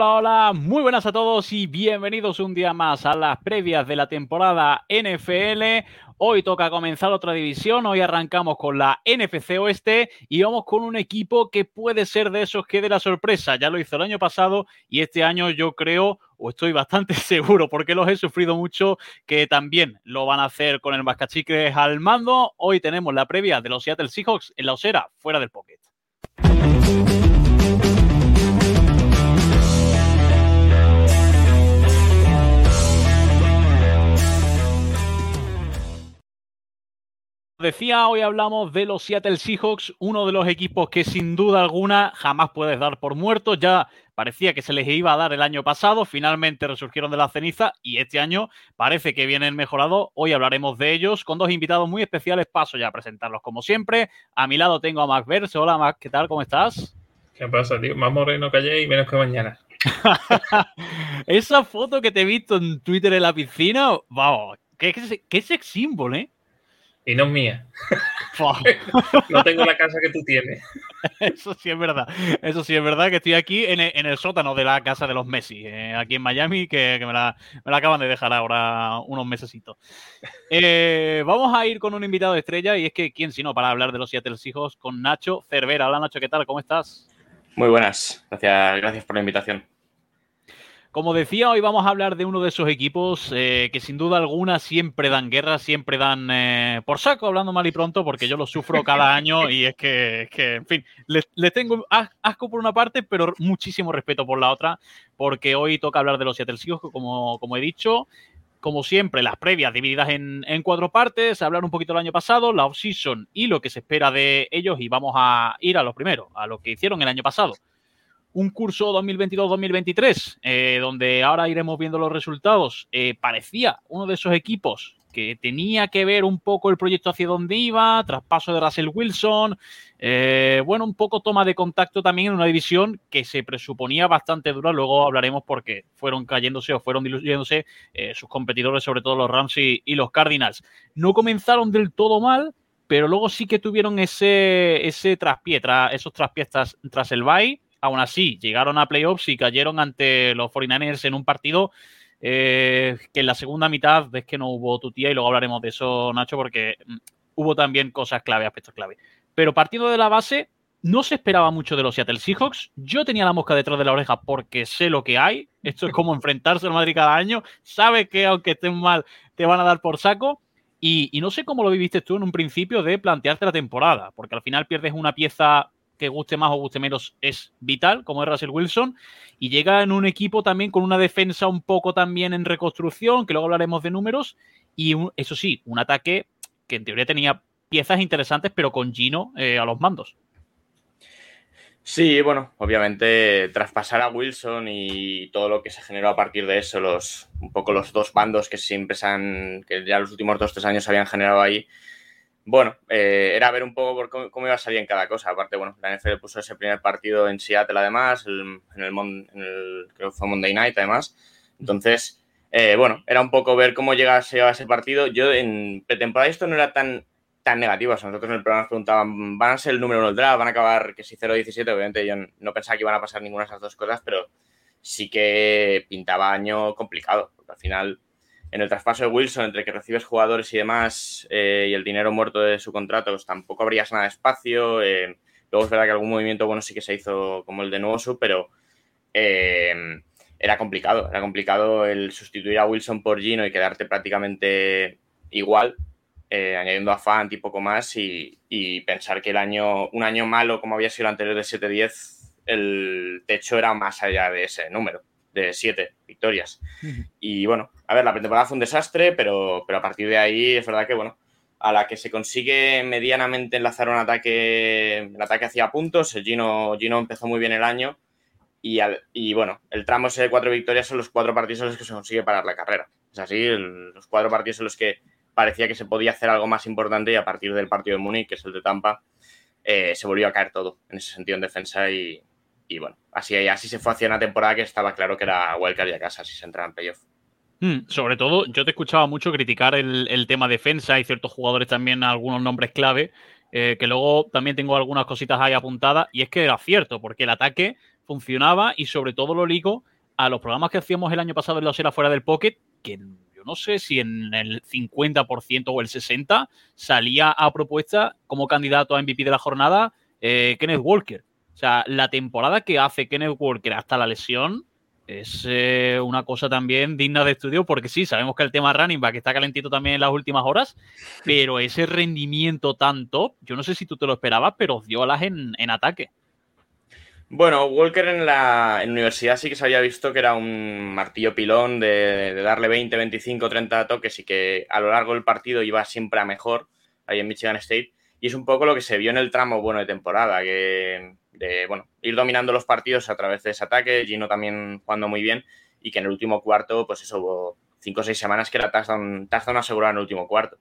Hola, hola, muy buenas a todos y bienvenidos un día más a las previas de la temporada NFL. Hoy toca comenzar otra división, hoy arrancamos con la NFC Oeste y vamos con un equipo que puede ser de esos que de la sorpresa. Ya lo hizo el año pasado y este año yo creo, o estoy bastante seguro, porque los he sufrido mucho, que también lo van a hacer con el Mascachicles al mando. Hoy tenemos la previa de los Seattle Seahawks en la osera, fuera del pocket. Decía, hoy hablamos de los Seattle Seahawks, uno de los equipos que sin duda alguna jamás puedes dar por muertos. Ya parecía que se les iba a dar el año pasado, finalmente resurgieron de la ceniza y este año parece que vienen mejorados. Hoy hablaremos de ellos con dos invitados muy especiales. Paso ya a presentarlos como siempre. A mi lado tengo a Mac Verse. Hola Mac, ¿qué tal? ¿Cómo estás? ¿Qué pasa, tío? Más moreno que ayer y menos que mañana. Esa foto que te he visto en Twitter en la piscina, vamos, qué, qué, qué sex symbol, ¿eh? Y no es mía. no tengo la casa que tú tienes. Eso sí es verdad. Eso sí es verdad que estoy aquí en el, sótano de la casa de los Messi, eh, aquí en Miami, que, me, la, acaban de dejar ahora unos mesecitos. Eh, vamos a ir con un invitado de estrella y es que, ¿quién si no para hablar de los Seattle Hijos con Nacho Cervera? Hola Nacho, ¿qué tal? ¿Cómo estás? Muy buenas. Gracias, gracias por la invitación. Como decía, hoy vamos a hablar de uno de esos equipos eh, que sin duda alguna siempre dan guerra, siempre dan eh, por saco, hablando mal y pronto, porque yo lo sufro cada año y es que, en fin, les, tengo asco por una parte, pero muchísimo respeto por la otra, porque hoy toca hablar de los Seattle Seahawks, como, como he dicho. Como siempre, las previas divididas en, en cuatro partes, hablar un poquito del año pasado, la off-season y lo que se espera de ellos, y vamos a ir a lo primero, a lo que hicieron el año pasado un curso 2022-2023, eh, donde ahora iremos viendo los resultados, eh, parecía uno de esos equipos que tenía que ver un poco el proyecto hacia dónde iba, traspaso de Russell Wilson, eh, bueno, un poco toma de contacto también en una división que se presuponía bastante dura, luego hablaremos porque fueron cayéndose o fueron diluyéndose sus competidores, sobre todo los Rams y, los Cardinals. No comenzaron del todo mal, pero luego sí que tuvieron ese, ese traspié, esos traspiés tras el bye, Aún así, llegaron a playoffs y cayeron ante los 49ers en un partido eh, que en la segunda mitad ves que no hubo tu tía y luego hablaremos de eso, Nacho, porque mm, hubo también cosas clave, aspectos clave. Pero partiendo de la base, no se esperaba mucho de los Seattle Seahawks. Yo tenía la mosca detrás de la oreja porque sé lo que hay. Esto es como enfrentarse al Madrid cada año. Sabes que aunque estén mal, te van a dar por saco. Y, y, no sé cómo lo viviste tú en un principio de plantearte la temporada, porque al final pierdes una pieza que guste más o guste menos es vital, como es Russell Wilson, y llega en un equipo también con una defensa un poco también en reconstrucción, que luego hablaremos de números, y eso sí, un ataque que en teoría tenía piezas interesantes, pero con Gino eh, a los mandos. Sí, bueno, obviamente traspasar a Wilson y todo lo que se generó a partir de eso, los un poco los dos bandos que siempre se han, que ya los últimos dos tres años habían generado ahí, bueno, eh, era ver un poco cómo, iba a salir en cada cosa. Aparte, bueno, la NFL puso ese primer partido en Seattle, además, en, el, creo que fue Monday Night, además. Entonces, eh, bueno, era un poco ver cómo llegase a ese partido. Yo en pretemporada esto no era tan, tan negativo. nosotros en el programa nos preguntaban, ¿van a ser el número uno del draft? ¿Van a acabar que si 0-17? Obviamente yo no pensaba que iban a pasar ninguna de esas dos cosas, pero sí que pintaba año complicado. Porque al final en el traspaso de Wilson, entre que recibes jugadores y demás eh, y el dinero muerto de su contrato, pues tampoco habrías nada de espacio. Eh, luego es verdad que algún movimiento bueno sí que se hizo como el de Nuoso, pero eh, era complicado. Era complicado el sustituir a Wilson por Gino y quedarte prácticamente igual, añadiendo a Fant y poco más, y, y, pensar que el año, un año malo como había sido el anterior de 7-10, el techo era más allá de ese número de siete victorias. Y bueno, a ver, la pretemporada fue un desastre, pero, pero a partir de ahí es verdad que, bueno, a la que se consigue medianamente enlazar un ataque, el ataque hacia puntos, Gino, Gino empezó muy bien el año y, y bueno, el tramo ese de cuatro victorias son los cuatro partidos en los que se consigue parar la carrera. Es así, los cuatro partidos en los que parecía que se podía hacer algo más importante y a partir del partido de Múnich, que es el de Tampa, eh, se volvió a caer todo en ese sentido en defensa y, y bueno, así, así se fue hacia una temporada que estaba claro que era wildcard y a casa si se entraba en playoff. Hmm, sobre todo, yo te escuchaba mucho criticar el, tema defensa y ciertos jugadores también, algunos nombres clave, eh, que luego también tengo algunas cositas ahí apuntadas, y es que era cierto, porque el ataque funcionaba y sobre todo lo ligo a los programas que hacíamos el año pasado en la Osera fuera del Pocket, que yo no sé si en el 50% o el 60% salía a propuesta como candidato a MVP de la jornada eh, Kenneth Walker. O sea, la temporada que hace Kenneth Walker hasta la lesión es eh, una cosa también digna de estudio porque sí, sabemos que el tema running back está calentito también en las últimas horas, pero ese rendimiento tan top, yo no sé si tú te lo esperabas, pero dio alas en, en ataque. Bueno, Walker en la universidad sí que se había visto que era un martillo pilón de, darle 20, 25, 30 toques y que a lo largo del partido iba siempre a mejor ahí en Michigan State. Y es un poco lo que se vio en el tramo bueno de temporada, que de bueno, ir dominando los partidos a través de ese ataque, Gino también jugando muy bien, y que en el último cuarto, pues eso, hubo 5 o 6 semanas que era touchdown, touchdown asegurado en el último cuarto.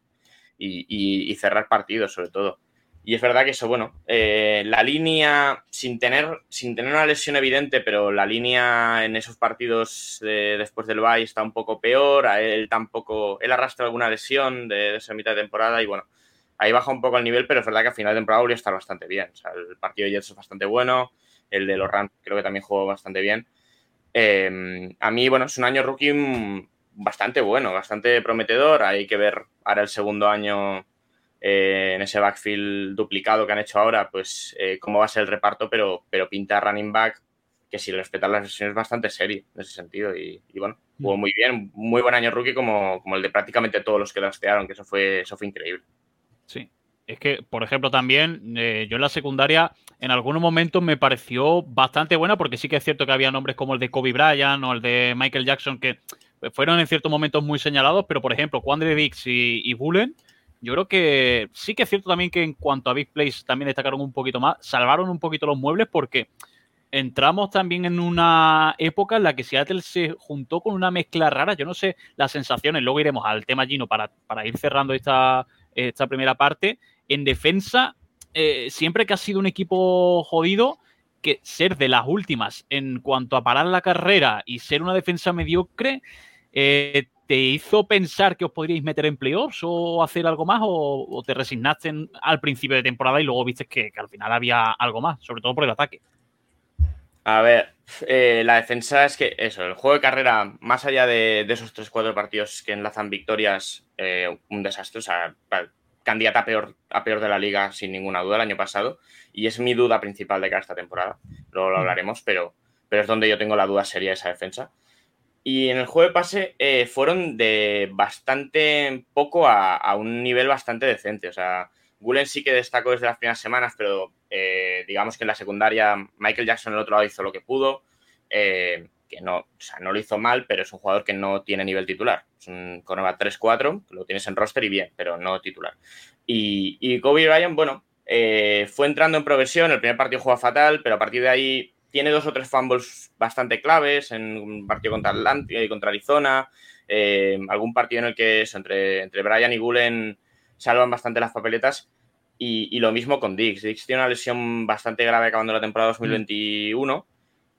y cerrar partidos, sobre todo. Y es verdad que eso, bueno, eh, la línea, sin tener, sin tener una lesión evidente, pero la línea en esos partidos después del bye está un poco peor. A él tampoco, él arrastra alguna lesión de, esa mitad de temporada y bueno, ahí baja un poco el nivel, pero es verdad que a final de temporada volvió a estar bastante bien. O sea, el partido de Jets es bastante bueno, el de los Rams creo que también jugó bastante bien. Eh, a mí, bueno, es un año rookie bastante bueno, bastante prometedor. Hay que ver ahora el segundo año eh, en ese backfield duplicado que han hecho ahora, pues eh, cómo va a ser el reparto, pero, pero pinta running back que si respetar las lesiones es bastante serio en ese sentido. Y, bueno, jugó mm. muy bien, muy buen año rookie como, como el de prácticamente todos los que lastearon, que eso fue, eso fue increíble. Sí. Es que, por ejemplo, también eh, yo en la secundaria en algunos momentos me pareció bastante buena porque sí que es cierto que había nombres como el de Kobe Bryant o el de Michael Jackson que fueron en ciertos momentos muy señalados, pero por ejemplo, Quandre Dix y, y Bullen yo creo que sí que es cierto también que en cuanto a Big Plays también destacaron un poquito más, salvaron un poquito los muebles porque entramos también en una época en la que Seattle se juntó con una mezcla rara. Yo no sé las sensaciones, luego iremos al tema Gino para, para ir cerrando esta, esta primera parte. En defensa, eh, siempre que ha sido un equipo jodido, que ser de las últimas en cuanto a parar la carrera y ser una defensa mediocre, eh, ¿Te hizo pensar que os podríais meter en playoffs o hacer algo más? ¿O, te resignaste al principio de temporada y luego viste que, al final había algo más, sobre todo por el ataque? A ver, eh, la defensa es que eso, el juego de carrera, más allá de, esos 3-4 partidos que enlazan victorias, eh, un desastre, o sea, candidata a peor, a peor de la liga sin ninguna duda el año pasado. Y es mi duda principal de cara a esta temporada. Luego lo mm. hablaremos, pero, pero es donde yo tengo la duda seria de esa defensa. Y en el juego de pase eh, fueron de bastante poco a, un nivel bastante decente. O sea, Gulen sí que destacó desde las primeras semanas, pero eh, digamos que en la secundaria Michael Jackson el otro lado hizo lo que pudo. Eh, que no, o sea, no lo hizo mal, pero es un jugador que no tiene nivel titular. Es un cornerback 3-4, lo tienes en roster y bien, pero no titular. Y, y Kobe Bryant, bueno, fue entrando en progresión, el primer partido jugó fatal, pero a partir de ahí tiene dos o tres fumbles bastante claves en un partido contra Atlanta y contra Arizona, eh, algún partido en el que entre, entre Brian y Gulen salvan bastante las papeletas. Y, lo mismo con Dix. Dix tiene una lesión bastante grave acabando la temporada 2021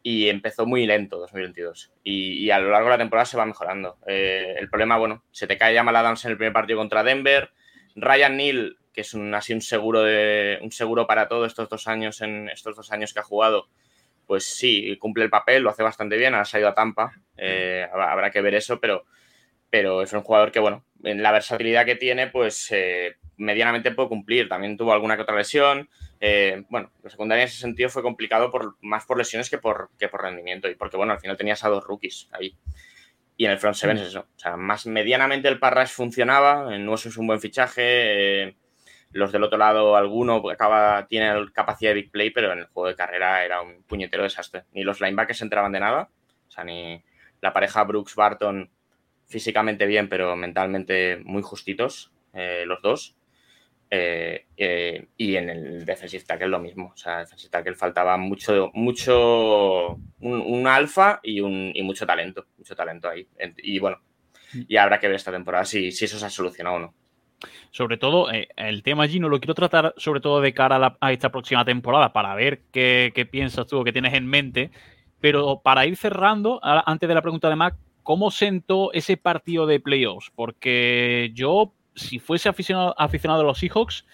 y empezó muy lento 2022. Y, a lo largo de la temporada se va mejorando. Eh, el problema, bueno, se te cae ya Adams en el primer partido contra Denver. Ryan Neal, que es un, así un seguro, de, un seguro para todos estos dos años, en estos dos años que ha jugado, pues sí, cumple el papel, lo hace bastante bien, ha salido a Tampa, eh, habrá que ver eso, pero, pero es un jugador que, bueno, en la versatilidad que tiene, pues eh, medianamente puede cumplir. También tuvo alguna que otra lesión. Eh, bueno, la secundaria en ese sentido fue complicado por, más por lesiones que por, que por rendimiento y porque, bueno, al final tenías a dos rookies ahí. Y en el front seven es eso. O sea, más medianamente el Parras funcionaba, en Nuevo es un buen fichaje los del otro lado, alguno acaba, tiene capacidad de big play, pero en el juego de carrera era un puñetero desastre. Ni los linebackers entraban de nada. O sea, ni la pareja Brooks-Barton físicamente bien, pero mentalmente muy justitos, eh, los dos. Eh, eh, y en el defensive tackle lo mismo. O sea, defensive tackle faltaba mucho, mucho, un, alfa y, un, y mucho talento, mucho talento ahí. Y bueno, y habrá que ver esta temporada si, si eso se ha solucionado o no. Sobre todo, el tema allí no lo quiero tratar sobre todo de cara a, esta próxima temporada para ver qué, piensas tú o qué tienes en mente. Pero para ir cerrando, antes de la pregunta de Mac, ¿cómo sentó ese partido de playoffs? Porque yo, si fuese aficionado, aficionado a los Seahawks,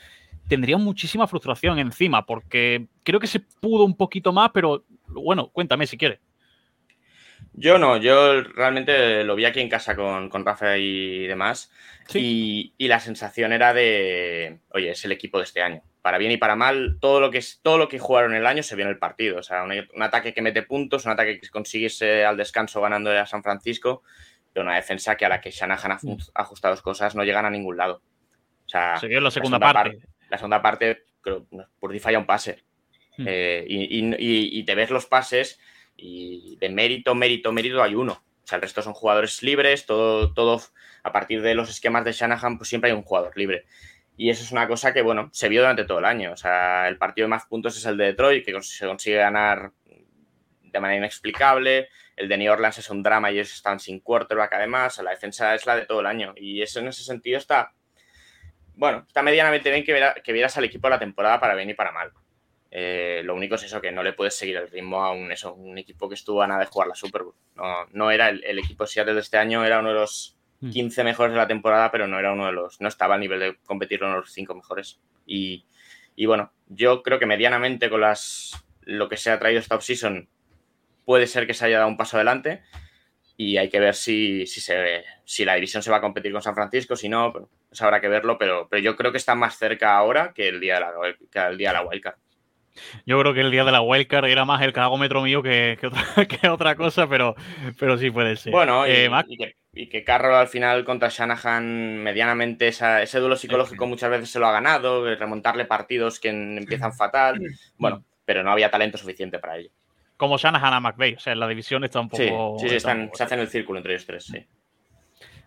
tendría muchísima frustración encima, porque creo que se pudo un poquito más, pero Bueno, cuéntame si quieres. Yo no, yo realmente lo vi aquí en casa con, Rafa y demás. Y, la sensación era de, oye, es el equipo de este año. Para bien y para mal, todo lo que, es, todo lo que jugaron el año se vio en el partido. O sea, un, ataque que mete puntos, un ataque que consigues al descanso ganando a San Francisco, pero una defensa que a la que Shanahan ha mm. ajustado cosas no llegan a ningún lado. O sea, se vio la segunda, parte. La segunda parte, creo, por falla un pase. Mm. Eh, y, y te ves los pases y de mérito, mérito, mérito hay uno. O sea, el resto son jugadores libres, todo, todo a partir de los esquemas de Shanahan, pues siempre hay un jugador libre. Y eso es una cosa que, bueno, se vio durante todo el año. O sea, el partido de más puntos es el de Detroit, que se consigue ganar de manera inexplicable. El de New Orleans es un drama y ellos están sin quarterback además. La defensa es la de todo el año. Y eso en ese sentido está, bueno, está medianamente bien que, que vieras al equipo de la temporada para bien y para mal. Eh, lo único es eso, que no le puedes seguir el ritmo a un, eso, un equipo que estuvo a nada de jugar la Super Bowl. No, no era el, equipo de Seattle de este año, era uno de los 15 mm. mejores de la temporada, pero no era uno de los, no estaba al nivel de competir de los 5 mejores. Y, y, bueno, yo creo que medianamente con las lo que se ha traído esta offseason puede ser que se haya dado un paso adelante y hay que ver si, si, se, si la división se va a competir con San Francisco, si no, pues habrá que verlo, pero, pero yo creo que está más cerca ahora que el día de la, que el día de la Wildcard. Yo creo que el día de la wildcard era más el cagómetro mío que, que, otra, cosa, pero, pero sí puede ser. Bueno, y, eh, que, y, que, Carroll al final contra Shanahan medianamente ese duelo psicológico muchas veces se lo ha ganado, remontarle partidos que empiezan fatal. Bueno, pero no había talento suficiente para ello. Como Shanahan a McVeigh, o sea, la división está un poco... Sí, sí, están, se hacen el círculo entre ellos tres, sí.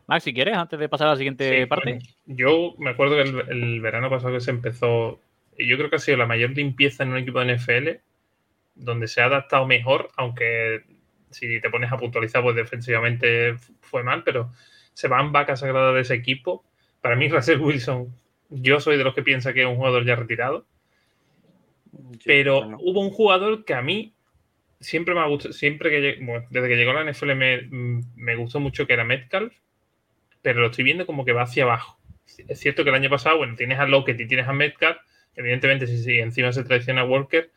Max, si quieres, antes de pasar a la siguiente parte. yo me acuerdo que el, verano pasado que se empezó yo creo que ha sido la mayor limpieza en un equipo de NFL, donde se ha adaptado mejor, aunque si te pones a puntualizar, pues defensivamente fue mal, pero se van vacas sagradas de ese equipo. Para mí, Russell Wilson, yo soy de los que piensa que es un jugador ya retirado. pero hubo un jugador que a mí siempre me ha gustado, siempre que desde que llegó a la NFL me, me, gustó mucho que era Metcalf, pero lo estoy viendo como que va hacia abajo. Es cierto que el año pasado, bueno, tienes a Lockett y tienes a Metcalf, Evidentemente, si, encima se traiciona a Walker,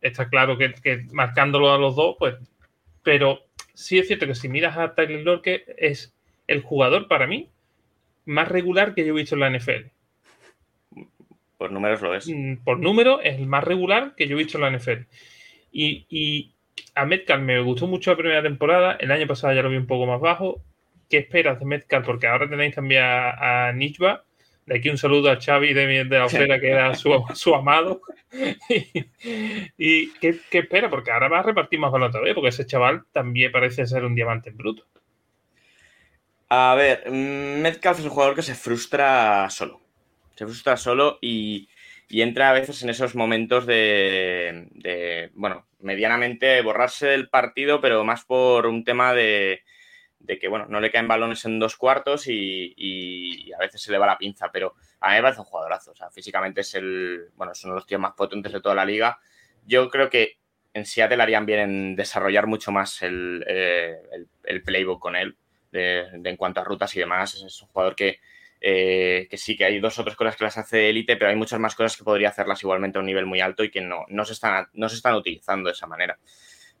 está claro que, marcándolo a los dos, pues. Pero sí es cierto que si miras a Tyler Lockett, es el jugador para mí más regular que yo he visto en la NFL. Por números lo es. Mm, por número es el más regular que yo he visto en la NFL. Y, a Metcalf me gustó mucho la primera temporada. El año pasado ya lo vi un poco más bajo. ¿Qué esperas de Metcalf? Porque ahora tenéis también a, a de aquí un saludo a Xavi de, de la Ofera, que era su, amado. y, ¿qué, espera? Porque ahora va a repartir más balón todavía, porque ese chaval también parece ser un diamante en bruto. A ver, Metcalf es un jugador que se frustra solo. Se frustra solo y, entra a veces en esos momentos de, de, bueno, medianamente borrarse del partido, pero más por un tema de, de que, bueno, no le caen balones en dos cuartos y, a veces se le va la pinza, pero a mí me un jugadorazo. O sea, físicamente es el, bueno, es uno de los tíos más potentes de toda la liga. Yo creo que en Seattle harían bien en desarrollar mucho más el, eh, playbook con él, de, en cuanto a rutas y demás. Es, un jugador que, eh, que sí, que hay dos o tres cosas que las hace élite, pero hay muchas más cosas que podría hacerlas igualmente a un nivel muy alto y que no, no, se, están, no se están utilizando de esa manera.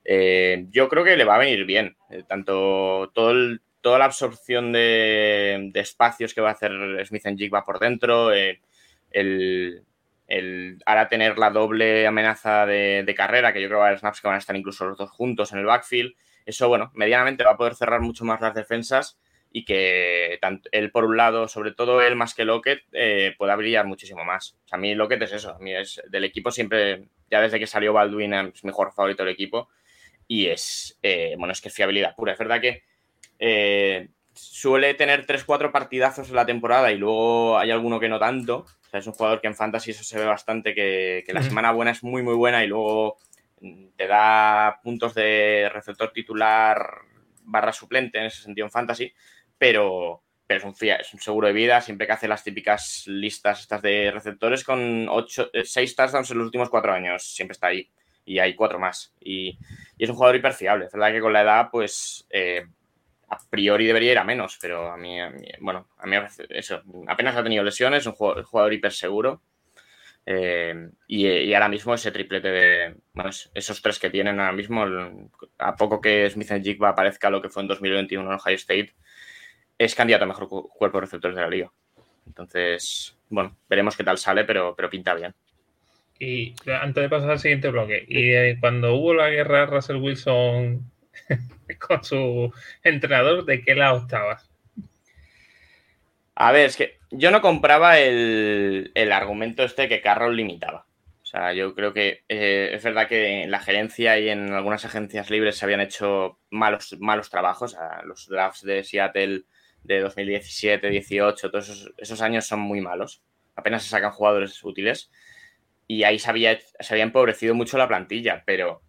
Eh, yo creo que le va a venir bien, eh, tanto todo toda la absorción de, espacios que va a hacer Smith Jigba por dentro, eh, el, ahora tener la doble amenaza de, carrera, que yo creo que va a haber snaps que van a estar incluso los dos juntos en el backfield, eso, bueno, medianamente va a poder cerrar mucho más las defensas y que tanto él por un lado, sobre todo él más que Lockett, pueda brillar muchísimo más. a mí Lockett es eso, a mí es del equipo siempre, ya desde que salió Baldwin es mejor favorito del equipo y es, eh, bueno, es que es fiabilidad pura. Es verdad que eh, suele tener 3-4 partidazos en la temporada y luego hay alguno que no tanto. O sea, es un jugador que en fantasy eso se ve bastante, que, la semana buena es muy, muy buena y luego te da puntos de receptor titular barra suplente en ese sentido en fantasy, pero, pero es, un, es un seguro de vida, siempre que hace las típicas listas estas de receptores con 8, 6 eh, touchdowns en los últimos 4 años, siempre está ahí y hay cuatro más. Y, es un jugador hiper fiable. Es verdad que con la edad, pues eh, a priori debería ir a menos, pero a mí, bueno, a mí eso, apenas ha tenido lesiones, es un jugador, hiper seguro. Eh, y, ahora mismo ese triplete de. Bueno, esos tres que tienen ahora mismo, a poco que Smith Jigba aparezca lo que fue en 2021 en Ohio State, es candidato a mejor cuerpo de receptores de la liga. Entonces, bueno, veremos qué tal sale, pero, pero pinta bien. Y antes de pasar al siguiente bloque, y eh, cuando hubo la guerra Russell Wilson con su entrenador, ¿de qué lado estabas? A ver, es que yo no compraba el, argumento este que Carroll limitaba. O sea, yo creo que eh, es verdad que en la gerencia y en algunas agencias libres se habían hecho malos, malos trabajos. los drafts de Seattle de 2017, 18, todos esos, años son muy malos. Apenas se sacan jugadores útiles. Y ahí se había, se había empobrecido mucho la plantilla, pero,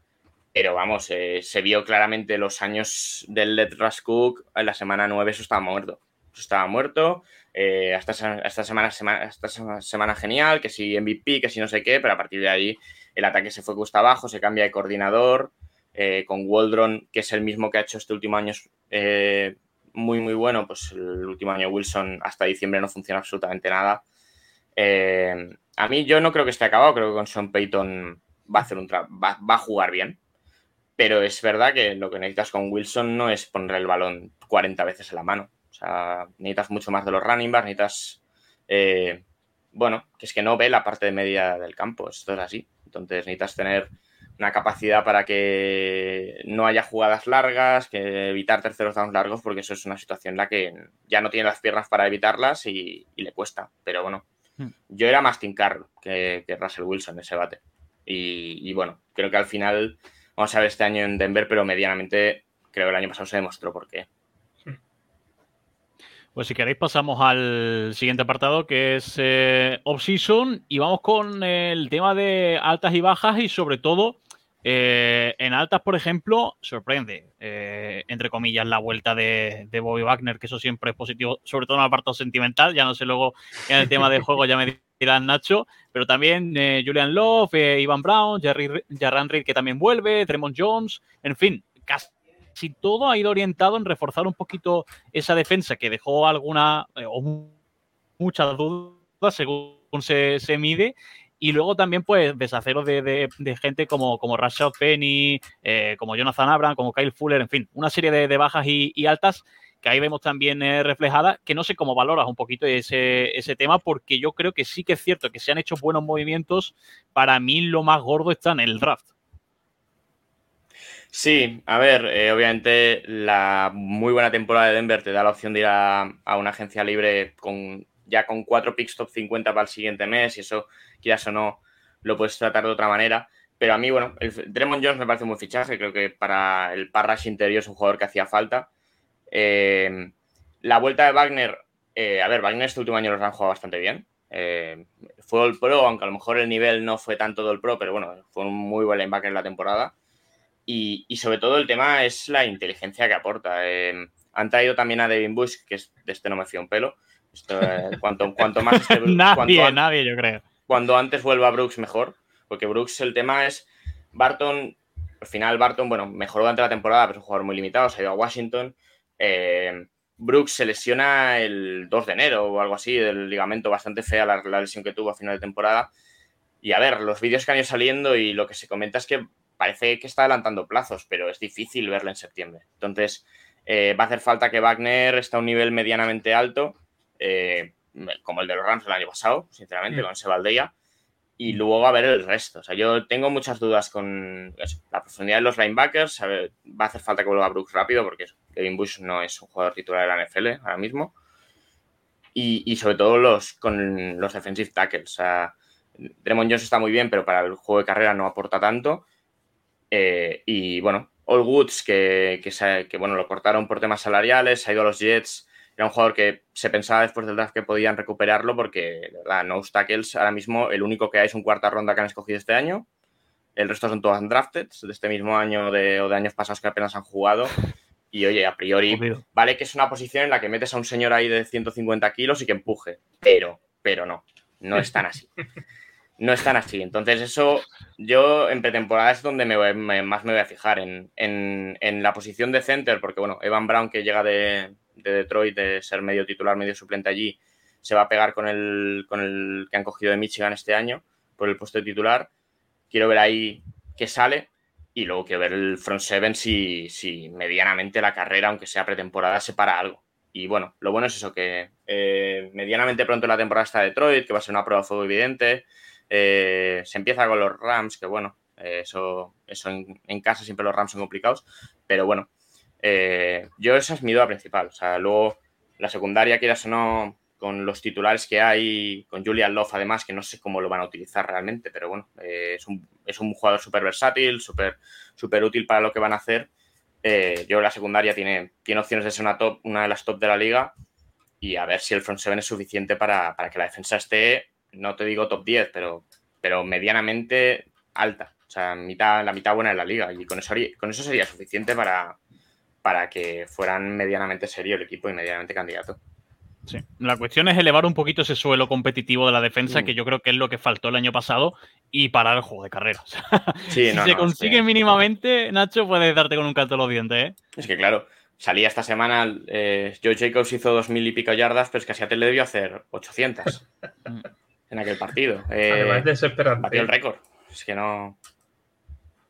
pero vamos, eh, se vio claramente los años del Rush Cook en la semana 9, eso estaba muerto. Eso estaba muerto. Eh, esta, semana, semana, esta semana genial, que si MVP, que si no sé qué, pero a partir de ahí el ataque se fue cuesta abajo, se cambia de coordinador, eh, con Waldron, que es el mismo que ha hecho este último año eh, muy, muy bueno, pues el último año Wilson hasta diciembre no funciona absolutamente nada. A mí yo no creo que esté acabado, creo que con Sean Payton va a, hacer un va, a jugar bien, pero es verdad que lo que necesitas con Wilson no es poner el balón 40 veces en la mano. O sea, necesitas mucho más de los running backs, necesitas... Eh, bueno, que es que no ve la parte de media del campo, esto es así. Entonces necesitas tener una capacidad para que no haya jugadas largas, que evitar terceros downs largos, porque eso es una situación en la que ya no tiene las piernas para evitarlas y, le cuesta. Pero bueno. Yo era más Tim Carroll que, Russell Wilson en ese bate. Y, bueno, creo que al final vamos a ver este año en Denver, pero medianamente creo que el año pasado se demostró por qué. Hmm. Pues si queréis pasamos al siguiente apartado que es eh, off-season y vamos con el tema de altas y bajas y sobre todo eh, en altas, por ejemplo, sorprende, eh, entre comillas, la vuelta de, Bobby Wagner, que eso siempre es positivo, sobre todo en el apartado sentimental. Ya no sé luego en el tema de juego, ya me dirán Nacho, pero también eh, Julian Love, Ivan Brown, Jerry, Jarran Reed, que también vuelve, Tremont Jones, en fin, casi todo ha ido orientado en reforzar un poquito esa defensa que dejó alguna o muchas dudas según se, se mide y luego también, pues, deshaceros de, gente como, como Rashad Penny, eh, como Jonathan Abram, como Kyle Fuller, en fin, una serie de, bajas y, altas que ahí vemos también eh, reflejada, que no sé cómo valoras un poquito ese, ese tema, porque yo creo que sí que es cierto que se han hecho buenos movimientos. Para mí lo más gordo está en el draft. Sí, a ver, eh, obviamente la muy buena temporada de Denver te da la opción de ir a, a una agencia libre con ya con cuatro picks top 50 para el siguiente mes y eso, quieras o no, lo puedes tratar de otra manera. Pero a mí, bueno, el Jones me parece un buen fichaje. Creo que para el Parrash interior es un jugador que hacía falta. Eh, la vuelta de Wagner, eh, a ver, Wagner este último año los han jugado bastante bien. Eh, fue el pro, aunque a lo mejor el nivel no fue tanto del pro, pero bueno, fue un muy buen linebacker en la temporada. Y, y, sobre todo el tema es la inteligencia que aporta. han traído también a Devin Bush, que es, de este no me fío un pelo, eh, cuanto, cuanto, más nadie, nadie, yo creo. Cuando antes vuelva Brooks, mejor. Porque Brooks, el tema es. Barton, al final, Barton, bueno, mejoró durante la temporada, pero es un jugador muy limitado, se ha ido a Washington. Eh, Brooks se lesiona el 2 de enero o algo así, del ligamento bastante fea la, lesión que tuvo a final de temporada. Y a ver, los vídeos que han ido saliendo y lo que se comenta es que parece que está adelantando plazos, pero es difícil verlo en septiembre. Entonces, eh, va a hacer falta que Wagner esté a un nivel medianamente alto eh, como el de los Rams el año pasado, sinceramente, mm. con Sebaldea. Y luego va a haber el resto. O sea, yo tengo muchas dudas con la profundidad de los linebackers. va a hacer falta que vuelva Brooks rápido porque Kevin Bush no es un jugador titular de la NFL ahora mismo. Y, sobre todo los con los defensive tackles. O sea, Jones está muy bien, pero para el juego de carrera no aporta tanto. Eh, y bueno, All Woods, que, que, que, bueno, lo cortaron por temas salariales, ha ido a los Jets era un jugador que se pensaba después del draft que podían recuperarlo porque, de verdad, no tackles ahora mismo el único que hay es un cuarta ronda que han escogido este año. El resto son todos undrafted de este mismo año de, o de años pasados que apenas han jugado. Y oye, a priori, vale que es una posición en la que metes a un señor ahí de 150 kilos y que empuje, pero, pero no, no es tan así. No es tan así. Entonces, eso yo en pretemporada es donde me, más me voy a fijar, en, en, la posición de center, porque bueno, Evan Brown que llega de, de Detroit de ser medio titular, medio suplente allí, se va a pegar con el, con el que han cogido de Michigan este año, por el puesto de titular. Quiero ver ahí qué sale y luego quiero ver el front seven si, si medianamente la carrera, aunque sea pretemporada, se para algo. Y bueno, lo bueno es eso, que eh, medianamente pronto la temporada está Detroit, que va a ser una prueba de fuego evidente. Eh, se empieza con los Rams, que bueno, eso, eso en, casa siempre los Rams son complicados. Pero bueno, yo esa es mi duda principal. O sea, luego la secundaria, quieras o no, con los titulares que hay, con Julian Love además, que no sé cómo lo van a utilizar realmente, pero bueno, eh, es, un, es, un, jugador súper versátil, súper super útil para lo que van a hacer. Eh, yo la secundaria tiene, tiene opciones de ser una, top, una de las top de la liga y a ver si el front seven es suficiente para, para que la defensa esté, no te digo top 10, pero, pero medianamente alta. O sea, mitad, la mitad buena de la liga y con eso, con eso sería suficiente para, para que fueran medianamente serio el equipo y medianamente candidato. Sí. La cuestión es elevar un poquito ese suelo competitivo de la defensa, mm. que yo creo que es lo que faltó el año pasado, y parar el juego de carrera. si se consigue mínimamente, Nacho, puedes darte con un canto los dientes. ¿eh? Es que claro, salía esta semana, eh, Joe Jacobs hizo dos mil y pico yardas, pero es que a Seattle le debió hacer 800 en aquel partido. Eh, Además, desesperante. Batió el récord. Es que no.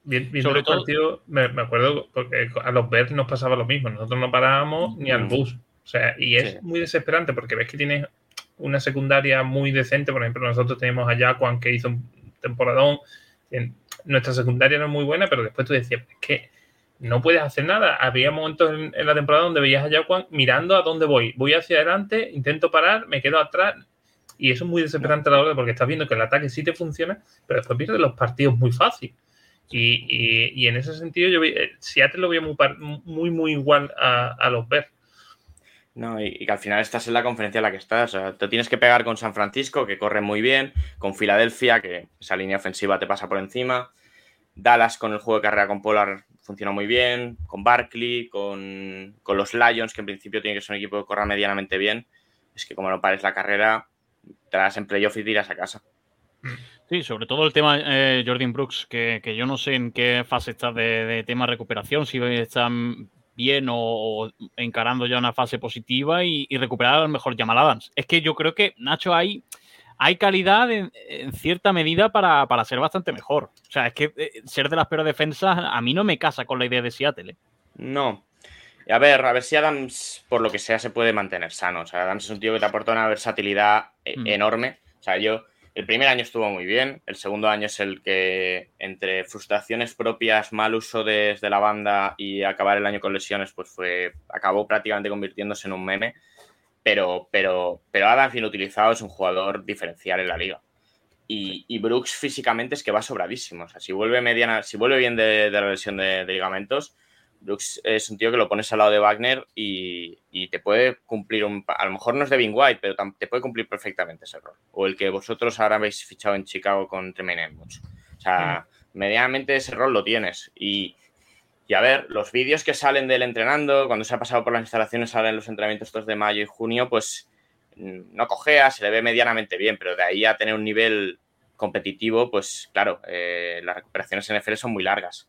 Bien, Sobre el partido, me, acuerdo, porque a los Bears nos pasaba lo mismo. Nosotros no parábamos ni al mm. bus. O sea, y es muy desesperante porque ves que tienes una secundaria muy decente. Por ejemplo, nosotros tenemos a Jaquan que hizo un temporadón. Nuestra secundaria no es muy buena, pero después tú decías, es que no puedes hacer nada. Había momentos en, la temporada donde veías a Jaquan mirando a dónde voy. Voy hacia adelante, intento parar, me quedo atrás. Y eso es muy desesperante a la hora porque estás viendo que el ataque sí te funciona, pero después pierdes los partidos muy fácil. Y, en ese sentido, yo eh, Seattle lo veo muy, muy, muy igual a, los Bears. No, y, que al final estás en la conferencia en la que estás. O sea, te tienes que pegar con San Francisco, que corre muy bien, con Filadelfia, que esa línea ofensiva te pasa por encima. Dallas con el juego de carrera con Polar funciona muy bien, con Barkley, con, los Lions, que en principio tiene que ser un equipo que corra medianamente bien. Es que como no pares la carrera, te das en playoff y tiras a casa. Sí, sobre todo el tema eh, Jordan Brooks, que, yo no sé en qué fase está de, de tema recuperación, si están bien o, encarando ya una fase positiva y, recuperar a lo mejor Jamal Adams. Es que yo creo que, Nacho, hay, hay calidad en, cierta medida para, ser bastante mejor. O sea, es que eh, ser de las peores defensas a mí no me casa con la idea de Seattle. ¿eh? No. A ver, a ver si Adams, por lo que sea, se puede mantener sano. O sea, Adams es un tío que te aporta una versatilidad eh, mm. enorme. O sea, yo el primer año estuvo muy bien, el segundo año es el que entre frustraciones propias, mal uso desde la banda y acabar el año con lesiones, pues fue acabó prácticamente convirtiéndose en un meme. Pero, pero, pero Adams bien utilizado es un jugador diferencial en la liga. Y, Brooks físicamente es que va sobradísimo. O sea, si vuelve mediana, si vuelve bien de, la lesión de ligamentos, Brooks es un tío que lo pones al lado de Wagner y, te puede cumplir un. A lo mejor no es Devin White, pero te puede cumplir perfectamente ese rol. O el que vosotros ahora habéis fichado en Chicago con Tremaine Edmonds. O sea, medianamente ese rol lo tienes. Y, y, a ver, los vídeos que salen del entrenando, cuando se ha pasado por las instalaciones, salen los entrenamientos estos de mayo y junio, pues mm, no cojea, se le ve medianamente bien, pero de ahí a tener un nivel competitivo, pues claro, eh, las recuperaciones en NFL son muy largas.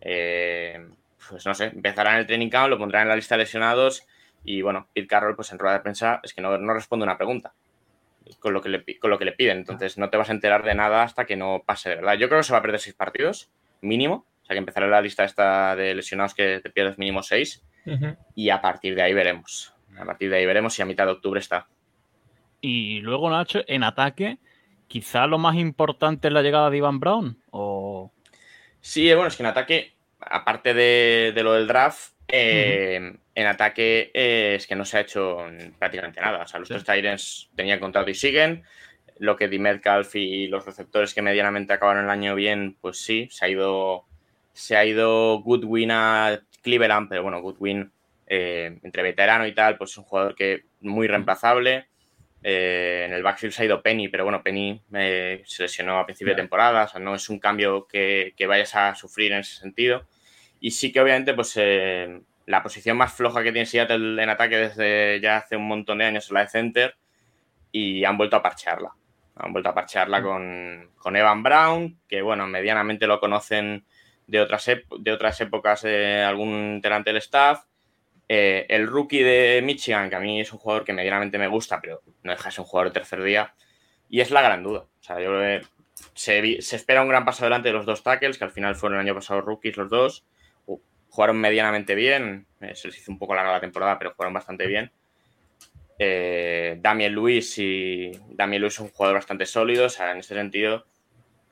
Eh, pues no sé, empezará en el training camp, lo pondrá en la lista de lesionados y bueno, Pete Carroll pues en rueda de prensa es que no, responde una pregunta con lo, que le, con lo que le piden, entonces no te vas a enterar de nada hasta que no pase de verdad. Yo creo que se va a perder seis partidos, mínimo, o sea que empezará la lista esta de lesionados que te pierdes mínimo seis y a partir de ahí veremos. A partir de ahí veremos si a mitad de octubre está. Y luego, Nacho, en ataque, quizá lo más importante es la llegada de Ivan Brown. O... Sí, bueno, es que en ataque aparte de, lo del draft, eh, en ataque eh, es que no se ha hecho prácticamente nada. O sea, los tres Tyrants tenían contrato y siguen. Lo que Di Metcalf y los receptores que medianamente acabaron el año bien, pues sí, se ha ido, se ha ido Goodwin a Cleveland, pero bueno, Goodwin eh, entre veterano y tal, pues es un jugador que muy reemplazable. en el backfield se ha ido Penny, pero bueno, Penny se lesionó a principio de temporada, o sea, no es un cambio que, que, vayas a sufrir en ese sentido. Y sí que obviamente, pues eh, la posición más floja que tiene Seattle en ataque desde ya hace un montón de años es la de center y han vuelto a parchearla. Han vuelto a parchearla con, con Evan Brown, que bueno, medianamente lo conocen de otras, de otras épocas de algún integrante del staff. Eh, el rookie de Michigan, que a mí es un jugador que medianamente me gusta, pero no deja de ser un jugador de tercer día. Y es la gran duda. O sea, yo se, espera un gran paso adelante de los dos tackles, que al final fueron el año pasado rookies los dos. Jugaron medianamente bien, eh, se les hizo un poco larga la temporada, pero jugaron bastante bien. Eh, Damien Luis y Damien Luis es un jugador bastante sólido, o sea, en ese sentido,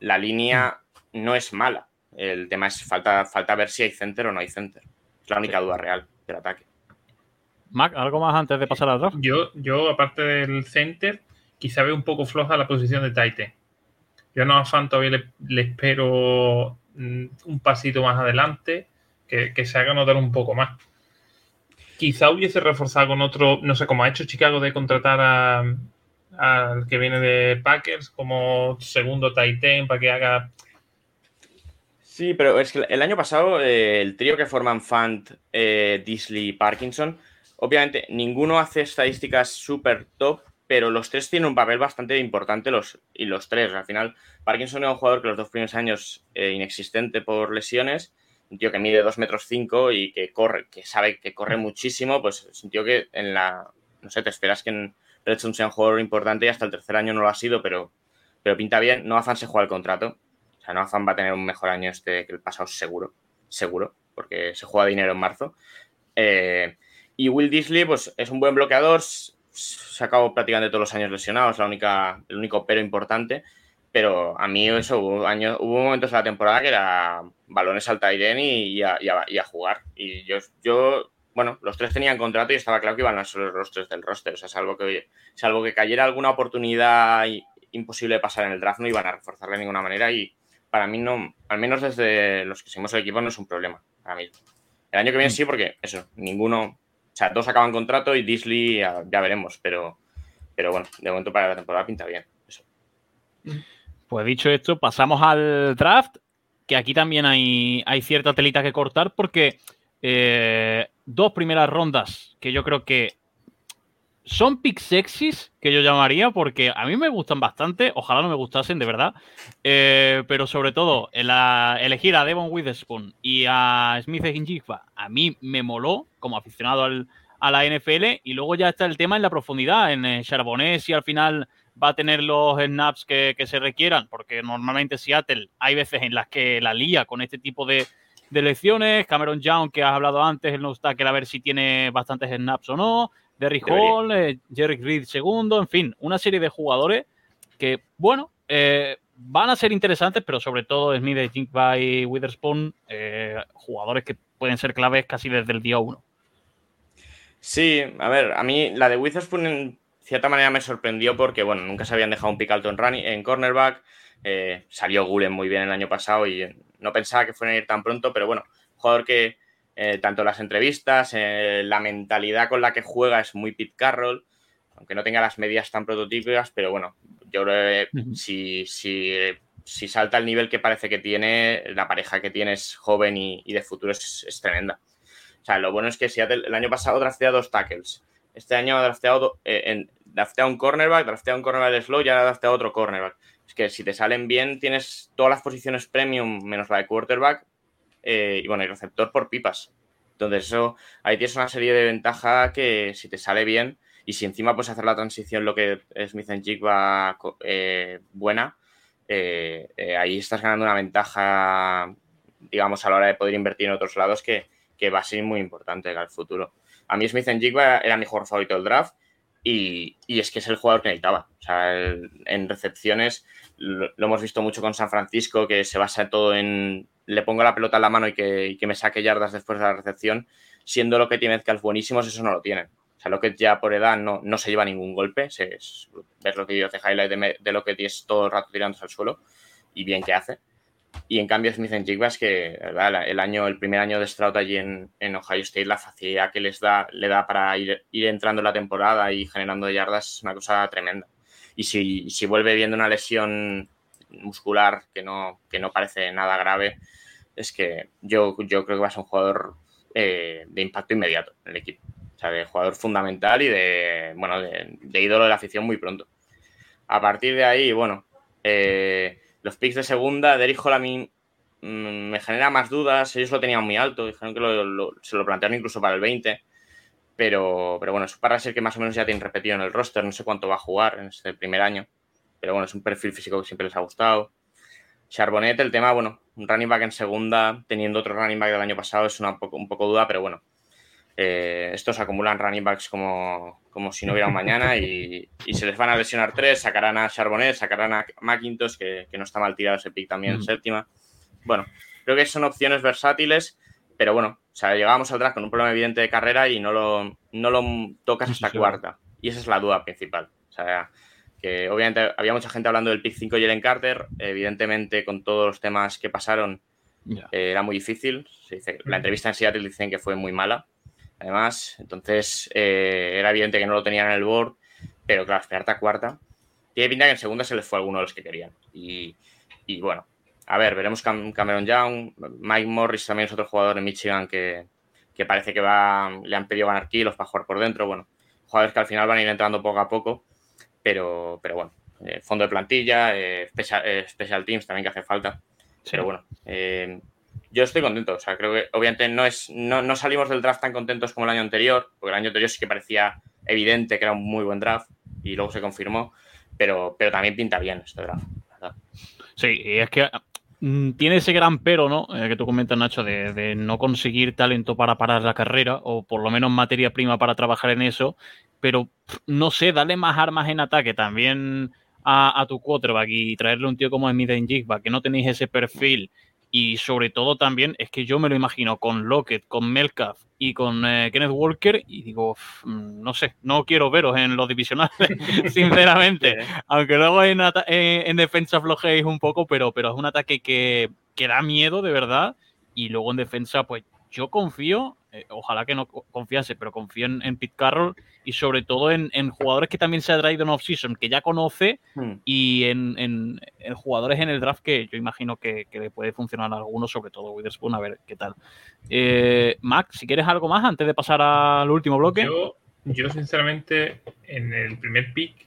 la línea no es mala. El tema es falta, falta ver si hay center o no hay center. Es la única duda real del ataque. Mac, ¿algo más antes de pasar al draft? Yo, yo, aparte del center, quizá veo un poco floja la posición de Titan. Yo no a Fan todavía le, espero mm, un pasito más adelante, que, se haga notar un poco más. Quizá hubiese reforzado con otro, no sé, como ha hecho Chicago de contratar al que viene de Packers como segundo Titan para que haga Sí, pero es que el año pasado eh, el trío que forman Fant, eh, Disley y Parkinson, obviamente ninguno hace estadísticas súper top, pero los tres tienen un papel bastante importante los, y los tres. Al final, Parkinson es un jugador que los dos primeros años eh, inexistente por lesiones, un tío que mide 2 metros 5 y que corre, que sabe que corre muchísimo, pues es que en la, no sé, te esperas que en Redstone sea un jugador importante y hasta el tercer año no lo ha sido, pero, pero pinta bien. No afán se juega el contrato o sea, Noah va a tener un mejor año este que el pasado seguro, seguro, porque se juega dinero en marzo. Eh, y Will Disley, pues es un buen bloqueador, se acabó prácticamente todos los años lesionados, la única, el único pero importante. Pero a mí eso, hubo, años, hubo momentos en la temporada que era balones al Tyren y, y, a, jugar. Y yo, yo, bueno, los tres tenían contrato y estaba claro que iban a ser los rostros del roster. O sea, salvo que, salvo que cayera alguna oportunidad imposible de pasar en el draft, no iban a reforzarle de ninguna manera. Y, para mí no, al menos desde los que seguimos el equipo, no es un problema ahora mismo. El año que viene mm. sí, porque eso, ninguno, o sea, dos acaban contrato y Disley ya, veremos, pero, pero bueno, de momento para la temporada pinta bien. Eso. Pues dicho esto, pasamos al draft, que aquí también hay, cierta telita que cortar porque eh, dos primeras rondas que yo creo que son pick sexys que yo llamaría porque a mí me gustan bastante, ojalá no me gustasen de verdad, eh, pero sobre todo elegir a Devon Witherspoon y a Smith Njigba a mí me moló como aficionado a la NFL y luego ya está el tema en la profundidad, en Charbonnet si al final va a tener los snaps que, se requieran, porque normalmente Seattle hay veces en las que la lía con este tipo de, de elecciones, Cameron Young que has hablado antes, el no está que a ver si tiene bastantes snaps o no, Derry Hall, eh, Jerry Reed segundo, en fin, una serie de jugadores que, bueno, eh, van a ser interesantes, pero sobre todo Smith, Jinkba y Witherspoon, eh, jugadores que pueden ser claves casi desde el día uno. Sí, a ver, a mí la de Witherspoon en cierta manera me sorprendió porque, bueno, nunca se habían dejado un pick alto en, running, en cornerback. salió Gulen muy bien el año pasado y no pensaba que fuera a ir tan pronto, pero bueno, jugador que eh, tanto las entrevistas, eh, la mentalidad con la que juega es muy Pete Carroll, aunque no tenga las medidas tan prototípicas, pero bueno, yo creo que si, si, salta el nivel que parece que tiene, la pareja que tiene es joven y, de futuro es, tremenda. O sea, lo bueno es que Seattle el año pasado draftea dos tackles. Este año ha drafteado, eh, un cornerback, draftea un cornerback de slow y ahora draftea otro cornerback. Es que si te salen bien, tienes todas las posiciones premium menos la de quarterback eh, y bueno, el receptor por pipas. Entonces, eso ahí tienes una serie de ventajas que si te sale bien y si encima puedes hacer la transición, lo que Smith Jig va eh, buena, eh, ahí estás ganando una ventaja, digamos, a la hora de poder invertir en otros lados que, va a ser muy importante al futuro. A mí Smith Jigba era mi jugador favorito del draft y, es que es el jugador que necesitaba. O sea, en recepciones lo, hemos visto mucho con San Francisco, que se basa todo en le pongo la pelota en la mano y que, me saque yardas después de la recepción, siendo lo que tiene Metcalf buenísimos, eso no lo tienen. O sea, lo que ya por edad no, se lleva ningún golpe. Es, ver los vídeos de highlight de, lo que tienes todo el rato tirándose al suelo y bien que hace. Y en cambio, Smith Jigba es que el año, el primer año de Stroud allí en, Ohio State, la facilidad que les da, le da para ir, entrando en la temporada y generando yardas es una cosa tremenda. Y si, si vuelve viendo una lesión muscular que no, que no parece nada grave, es que yo, yo creo que va a ser un jugador eh, de impacto inmediato en el equipo. O sea, de jugador fundamental y de, bueno, de, ídolo de la afición muy pronto. A partir de ahí, bueno, eh, los picks de segunda, a mí mm, me genera más dudas. Ellos lo tenían muy alto, dijeron que se lo plantearon incluso para el 20. Pero, pero bueno, eso para ser que más o menos ya tienen repetido en el roster. No sé cuánto va a jugar en este primer año. pero bueno, es un perfil físico que siempre les ha gustado. Charbonnet, el tema, bueno, un running back en segunda, teniendo otro running back del año pasado, es una un poco duda, pero bueno, eh, estos acumulan running backs como, como si no hubiera un mañana y, se les van a lesionar tres, sacarán a Charbonnet, sacarán a McIntosh, que, no está mal tirado ese pick también mm. séptima. Bueno, creo que son opciones versátiles, pero bueno, o sea, llegábamos al draft con un problema evidente de carrera y no lo, no lo tocas hasta cuarta. Y esa es la duda principal. O sea, que obviamente había mucha gente hablando del pick 5 Jalen Carter, evidentemente con todos los temas que pasaron eh, era muy difícil. la entrevista en Seattle dicen que fue muy mala, además. Entonces, eh, era evidente que no lo tenían en el board, pero claro, esperarte a cuarta. Tiene pinta que en segunda se les fue alguno de los que querían. Y, bueno, a ver, veremos Cameron Young. Mike Morris también es otro jugador en Michigan que, parece que va, le han pedido ganar kilos para jugar por dentro. Bueno, jugadores que al final van a ir entrando poco a poco, pero, pero bueno, eh, fondo de plantilla, eh, special, teams también que hace falta. Pero bueno, yo estoy contento. O sea, creo que obviamente no es, no, salimos del draft tan contentos como el año anterior, porque el año anterior sí que parecía evidente que era un muy buen draft y luego se confirmó, pero, pero también pinta bien este draft. Sí, y es que mm, tiene ese gran pero, ¿no? Eh, que tú comentas, Nacho, de, no conseguir talento para parar la carrera, o por lo menos materia prima para trabajar en eso, pero no sé, darle más armas en ataque también a, tu quarterback y traerle un tío como Smith Jigba, que no tenéis ese perfil y sobre todo también es que yo me lo imagino con Lockett, con Melcalf y con eh, Kenneth Walker y digo, mm, no sé, no quiero veros en los divisionales, sinceramente. Aunque luego en, en, defensa flojéis un poco, pero, pero es un ataque que, que da miedo de verdad. Y luego en defensa, pues yo confío eh, ojalá que no confiase, pero confío en, Pete Carroll y sobre todo en, jugadores que también se ha traído en off-season, que ya conoce, hmm. y en, jugadores en el draft que yo imagino que, le puede funcionar a algunos, sobre todo Witherspoon, a ver qué tal. Eh, Mac, si quieres algo más antes de pasar al último bloque. Yo, sinceramente, en el primer pick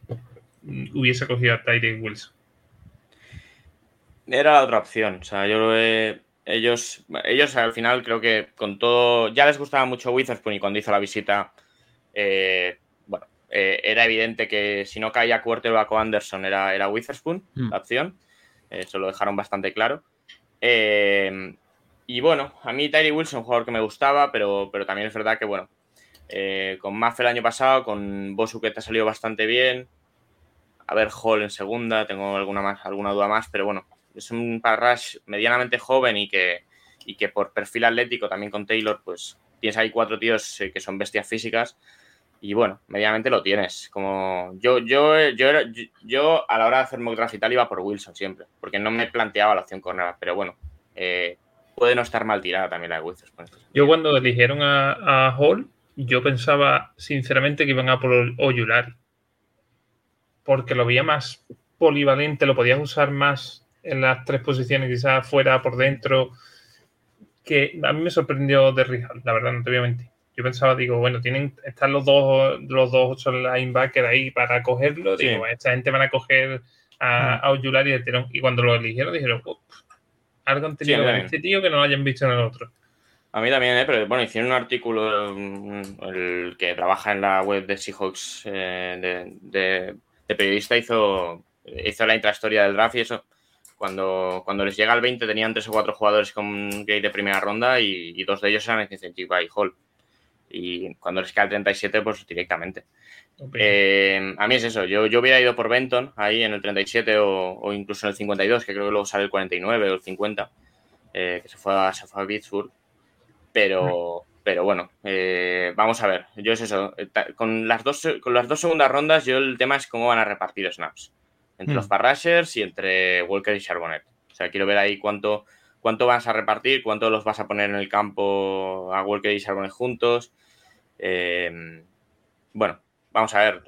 hubiese cogido a Tyree Wilson. Era la otra opción, o sea, yo lo he ellos, ellos al final creo que con todo, ya les gustaba mucho Witherspoon y cuando hizo la visita, eh, bueno, eh, era evidente que si no caía quarterback o Anderson era, era Witherspoon hmm. la opción, eso lo dejaron bastante claro. Eh, y bueno, a mí Tyree Wilson, un jugador que me gustaba, pero, pero también es verdad que, bueno, con Maff el año pasado, con Bosu que te ha salido bastante bien. A ver, Hall en segunda, tengo alguna, más, alguna duda más, pero bueno, es un parrash medianamente joven y que, y que por perfil atlético también con Taylor, pues tienes ahí cuatro tíos eh, que son bestias físicas y bueno, medianamente lo tienes. Como yo, yo, yo, yo, a la hora de hacer mock draft y tal iba por Wilson siempre, porque no me planteaba la opción corner, pero bueno, eh, puede no estar mal tirada también la de Wilson. Yo cuando eligieron a, a, Hall, yo pensaba sinceramente que iban a por Oyulari, porque lo veía más polivalente, lo podías usar más en las tres posiciones, quizás fuera, por dentro, que a mí me sorprendió de Rijal, la verdad, no te voy a mentir. Yo pensaba, digo, bueno, tienen, están los dos, los dos ocho linebackers ahí para cogerlo. Digo, esta gente van a coger a, mm. a y el tirón. Y cuando lo eligieron, dijeron, algo han tenido este tío que no lo hayan visto en el otro. A mí también, ¿eh? pero bueno, hicieron un artículo, mm, el que trabaja en la web de Seahawks eh, de, de, periodista, hizo, hizo la intrahistoria del draft y eso cuando, cuando les llega al 20 tenían tres o cuatro jugadores con gay de primera ronda y, dos de ellos eran Incentiva y Hall. Y cuando les queda el 37, pues directamente. Eh, a mí es eso, yo, yo hubiera ido por Benton ahí en el 37 o, incluso en el 52, que creo que luego sale el 49 o el 50, eh, que se fue a, se fue a Pittsburgh. Pero, pero bueno, eh, vamos a ver, yo es eso, con las, dos, con las dos segundas rondas yo el tema es cómo van a repartir snaps entre los Parrashers hmm. y entre Walker y Charbonnet. O sea, quiero ver ahí cuánto, cuánto vas a repartir, cuánto los vas a poner en el campo a Walker y Charbonnet juntos. Eh, bueno, vamos a ver.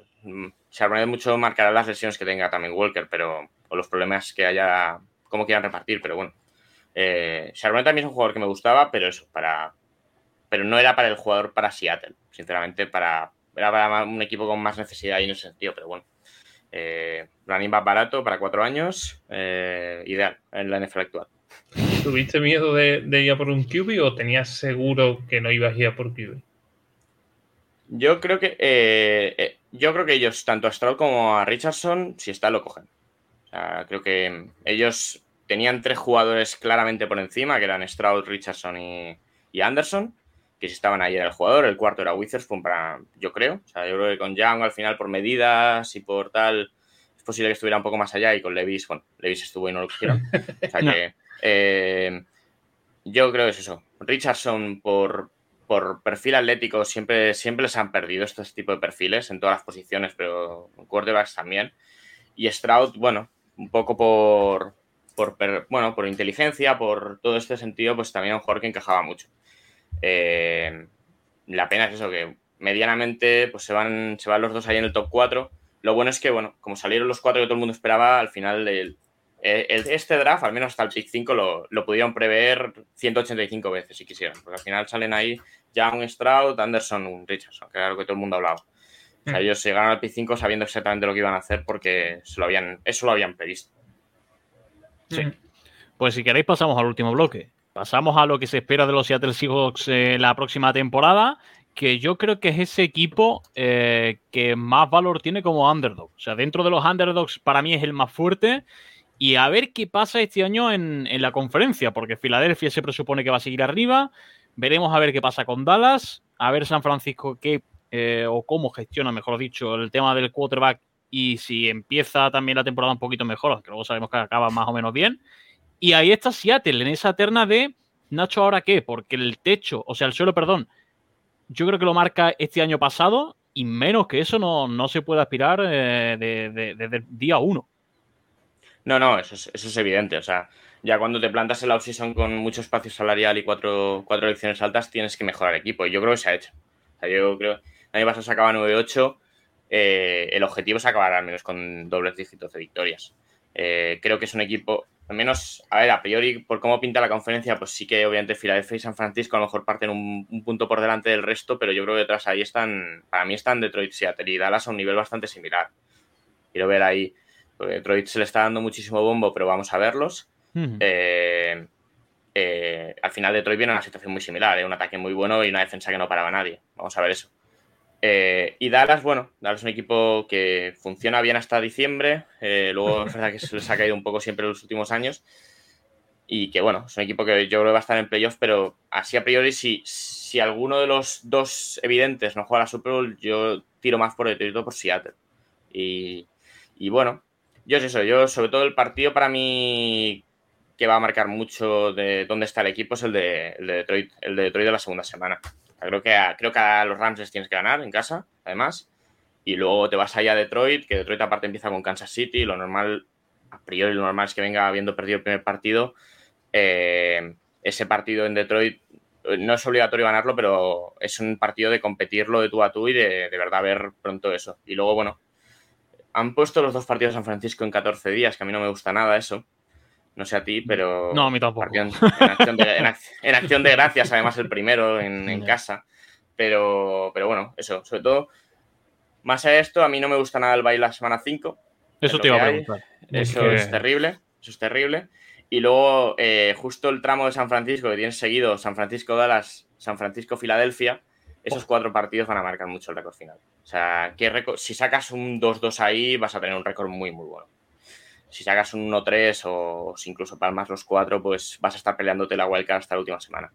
Charbonnet mucho marcará las lesiones que tenga también Walker, pero o los problemas que haya, cómo quieran repartir, pero bueno. Eh, Charbonnet también es un jugador que me gustaba, pero eso, para. Pero no era para el jugador para Seattle, sinceramente, para. Era para un equipo con más necesidad y en ese sentido, pero bueno. Eh, running back barato para cuatro años, eh, ideal en la NFL actual. ¿Tuviste miedo de, ir a por un QB o tenías seguro que no ibas a ir a por QB? Yo creo que eh, yo creo que ellos, tanto a Stroll como a Richardson, si está, lo cogen. creo que ellos tenían tres jugadores claramente por encima, que eran Stroud, Richardson y, Anderson, que si estaban ahí en el jugador. El cuarto era Witherspoon, para, yo creo. O sea, yo creo que con Young al final por medidas y por tal es posible que estuviera un poco más allá y con Levis, bueno, Levis estuvo y no lo quisieron. O sea que eh, yo creo que es eso. Richardson por, por perfil atlético siempre, siempre les han perdido estos tipos de perfiles en todas las posiciones, pero en quarterbacks también. Y Stroud, bueno, un poco por, por, bueno, por inteligencia, por todo este sentido, pues también un jugador que encajaba mucho. Eh, la pena es eso, que medianamente pues se van, se van los dos ahí en el top 4. Lo bueno es que, bueno, como salieron los cuatro que todo el mundo esperaba, al final este draft, al menos hasta el pick 5, lo, lo, pudieron prever 185 veces si quisieran, porque al final salen ahí Young, Stroud, Anderson, Richardson, que era lo que todo el mundo hablaba. O sea, mm. ellos llegaron al pick 5 sabiendo exactamente lo que iban a hacer porque se lo habían, eso lo habían previsto. Sí. Pues si queréis pasamos al último bloque. Pasamos a lo que se espera de los Seattle Seahawks eh, la próxima temporada, que yo creo que es ese equipo eh, que más valor tiene como underdog. O sea, dentro de los underdogs para mí es el más fuerte. Y a ver qué pasa este año en, la conferencia, porque Filadelfia se presupone que va a seguir arriba. Veremos a ver qué pasa con Dallas, a ver San Francisco qué eh, o cómo gestiona, mejor dicho, el tema del quarterback y si empieza también la temporada un poquito mejor, aunque luego sabemos que acaba más o menos bien. Y ahí está Seattle, en esa terna de Nacho, ¿ahora qué? Porque el techo, o sea, el suelo, perdón, yo creo que lo marca este año pasado y menos que eso no, se puede aspirar desde eh, de, día uno. No, no, eso es, evidente. O sea, ya cuando te plantas en la offseason con mucho espacio salarial y cuatro, cuatro elecciones altas, tienes que mejorar el equipo. Y yo creo que se ha hecho. O sea, yo creo. Año pasado se acaba 9-8 eh, el objetivo es acabar al menos con dobles dígitos de victorias. Eh, creo que es un equipo, al menos, a ver, a priori, por cómo pinta la conferencia, pues sí que obviamente Filadelfia y San Francisco a lo mejor parten un, punto por delante del resto, pero yo creo que detrás ahí están, para mí están Detroit, Seattle y Dallas a un nivel bastante similar. Quiero ver ahí, porque Detroit se le está dando muchísimo bombo, pero vamos a verlos. Eh, al final Detroit viene a una situación muy similar, un ataque muy bueno y una defensa que no paraba a nadie. Vamos a ver eso. Eh, y Dallas, bueno, Dallas es un equipo que funciona bien hasta diciembre. Eh, luego es verdad que se les ha caído un poco siempre en los últimos años. Y que bueno, es un equipo que yo creo que va a estar en playoffs, pero así a priori, si, si alguno de los dos evidentes no juega la Super Bowl, yo tiro más por Detroit por Seattle. Y, y bueno, yo es eso, yo sobre todo el partido para mí que va a marcar mucho de dónde está el equipo es el de, el de Detroit, el de Detroit de la segunda semana. Creo que, a, creo que a los Rams les tienes que ganar en casa, además. Y luego te vas allá a Detroit, que Detroit aparte empieza con Kansas City. Lo normal, a priori, lo normal es que venga habiendo perdido el primer partido. Eh, ese partido en Detroit eh, no es obligatorio ganarlo, pero es un partido de competirlo de tú a tú y de, de verdad ver pronto eso. Y luego, bueno, han puesto los dos partidos en San Francisco en 14 días, que a mí no me gusta nada eso. No sé a ti, pero. No, a mí tampoco. En, acción, de, gracias, además, el primero en, casa. Pero, pero bueno, eso, sobre todo. Más a esto, a mí no me gusta nada el baile la semana 5. Eso te iba a preguntar. Eso es terrible. Eso es terrible. Y luego, eh, justo el tramo de San Francisco, que tienes seguido San Francisco-Dallas, San Francisco-Filadelfia, esos cuatro partidos van a marcar mucho el récord final. O sea, que si sacas un 2-2 ahí, vas a tener un récord muy, muy bueno si sacas un 1-3 o si incluso palmas los cuatro, pues vas a estar peleándote la wildcard hasta la última semana.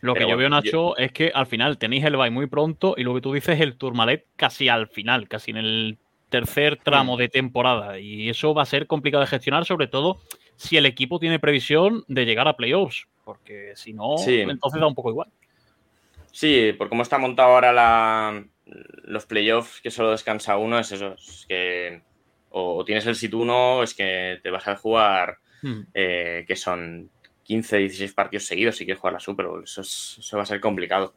Lo que yo veo, Nacho, es que al final tenéis el bye muy pronto y lo que tú dices el Tourmalet casi al final, casi en el tercer tramo de temporada. Y eso va a ser complicado de gestionar, sobre todo si el equipo tiene previsión de llegar a playoffs, porque si no, entonces da un poco igual. Sí, por cómo está montado ahora la, los playoffs, que solo descansa uno, es eso, es que o tienes el sit 1, es que te vas a jugar, hmm. eh, que son 15, 16 partidos seguidos si quieres jugar la Super Bowl. Eso, va a ser complicado.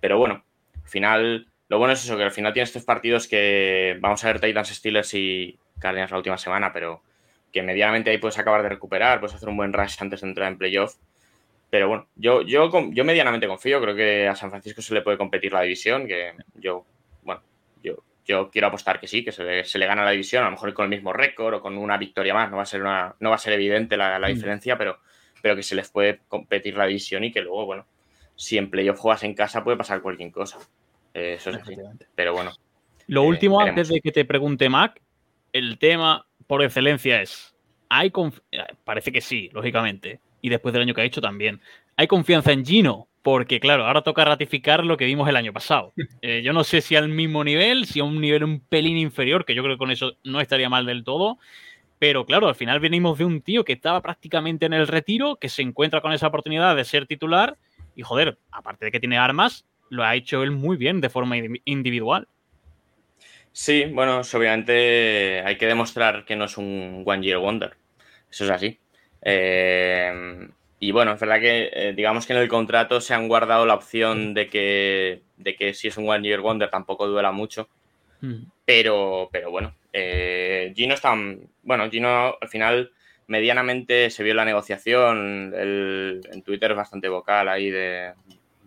Pero bueno, al final, lo bueno es eso, que al final tienes estos partidos que vamos a ver Titans, Steelers y Cardinals la última semana, pero que medianamente ahí puedes acabar de recuperar, puedes hacer un buen rush antes de entrar en playoff. Pero bueno, yo, yo, yo medianamente confío, creo que a San Francisco se le puede competir la división, que yo, bueno, yo yo quiero apostar que sí, que se le, gana la división, a lo mejor con el mismo récord o con una victoria más, no va a ser, una, no va a ser evidente la, mm. diferencia, pero, pero que se les puede competir la división y que luego, bueno, si en playoff juegas en casa puede pasar cualquier cosa. Eh, eso es así. Pero bueno. Lo último, eh, antes de que te pregunte Mac, el tema por excelencia es hay eh, parece que sí, lógicamente. Y después del año que ha hecho también. Hay confianza en Gino, porque claro, ahora toca ratificar lo que vimos el año pasado. Eh, yo no sé si al mismo nivel, si a un nivel un pelín inferior, que yo creo que con eso no estaría mal del todo. Pero claro, al final venimos de un tío que estaba prácticamente en el retiro, que se encuentra con esa oportunidad de ser titular. Y joder, aparte de que tiene armas, lo ha hecho él muy bien de forma individual. Sí, bueno, obviamente hay que demostrar que no es un One Year Wonder. Eso es así. Eh, y bueno, es verdad que eh, digamos que en el contrato se han guardado la opción de que, de que si es un One Year Wonder tampoco duela mucho. Hmm. Pero, pero bueno, eh, Gino está. Bueno, Gino al final medianamente se vio la negociación. en Twitter es bastante vocal ahí de.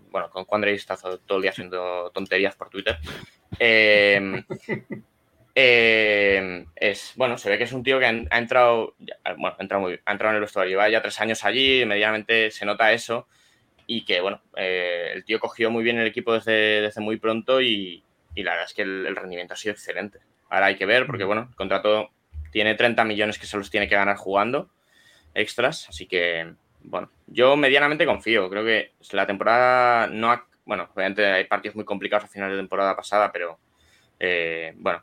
Bueno, con Juan está todo el día haciendo tonterías por Twitter. Eh, eh, es, bueno, se ve que es un tío que ha, entrado, bueno, ha entrado, muy, ha entrado en el vestuario, lleva ya tres años allí, medianamente se nota eso. Y que, bueno, eh, el tío cogió muy bien el equipo desde, desde muy pronto y, y, la verdad es que el, rendimiento ha sido excelente. Ahora hay que ver porque, bueno, el contrato tiene 30 millones que se los tiene que ganar jugando extras, así que, bueno, yo medianamente confío, creo que la temporada no ha, bueno, obviamente hay partidos muy complicados a final de temporada pasada, pero eh, bueno,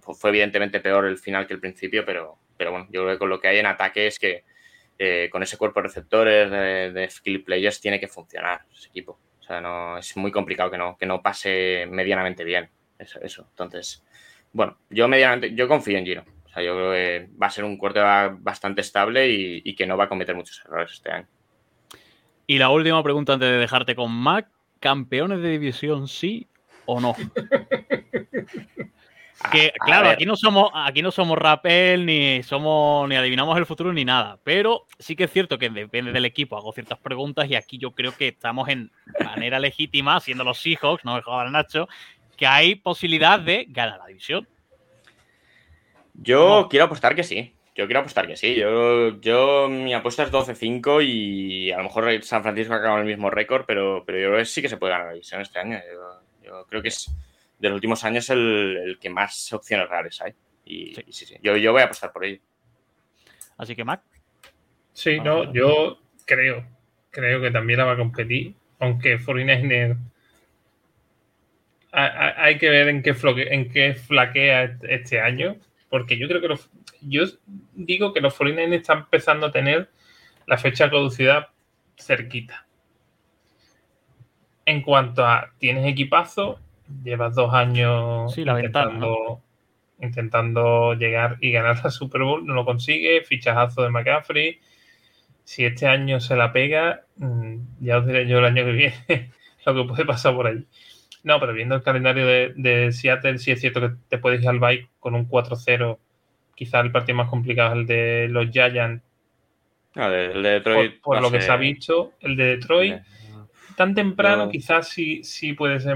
fue evidentemente peor el final que el principio, pero, pero bueno, yo creo que con lo que hay en ataque es que eh, con ese cuerpo de receptores, de, skill players, tiene que funcionar ese equipo. O sea, no, es muy complicado que no, que no pase medianamente bien eso, eso. Entonces, bueno, yo medianamente, yo confío en Giro. O sea, yo creo que va a ser un cuarto bastante estable y, y que no va a cometer muchos errores este año. Y la última pregunta antes de dejarte con Mac. ¿Campeones de división sí o no? que claro, aquí no somos, aquí no somos Rappel, ni somos, ni adivinamos el futuro, ni nada. Pero sí que es cierto que depende del equipo. Hago ciertas preguntas y aquí yo creo que estamos en manera legítima, siendo los Seahawks, no dejaba al Nacho, que hay posibilidad de ganar la división. Yo quiero apostar que sí. Yo quiero apostar que sí. Yo, yo mi apuesta es 12-5 y a lo mejor San Francisco ha acabado el mismo récord, pero, pero yo creo que sí que se puede ganar la división este año. Yo creo que es de los últimos años el, que más opciones reales hay. Y sí, sí, sí. Yo, yo, voy a apostar por ello. Así que, Mac. Sí, no, yo creo, creo que también la va a competir, aunque 49 hay que ver en qué, en qué flaquea este año, porque yo creo que los, yo digo que los 49 están empezando a tener la fecha de caducidad cerquita en cuanto a tienes equipazo, llevas dos años intentando, intentando, llegar y ganar la Super Bowl, no lo consigue, fichajazo de McCaffrey. Si este año se la pega, mm, ya os diré yo el año que viene lo que puede pasar por ahí. No, pero viendo el calendario de, Seattle, sí es cierto que te puedes ir al bike con un 4-0. Quizás el partido más complicado es el de los Giants. Ah, el de Detroit. Por, lo que se ha visto, el de Detroit tan temprano, quizás sí, sí puedes.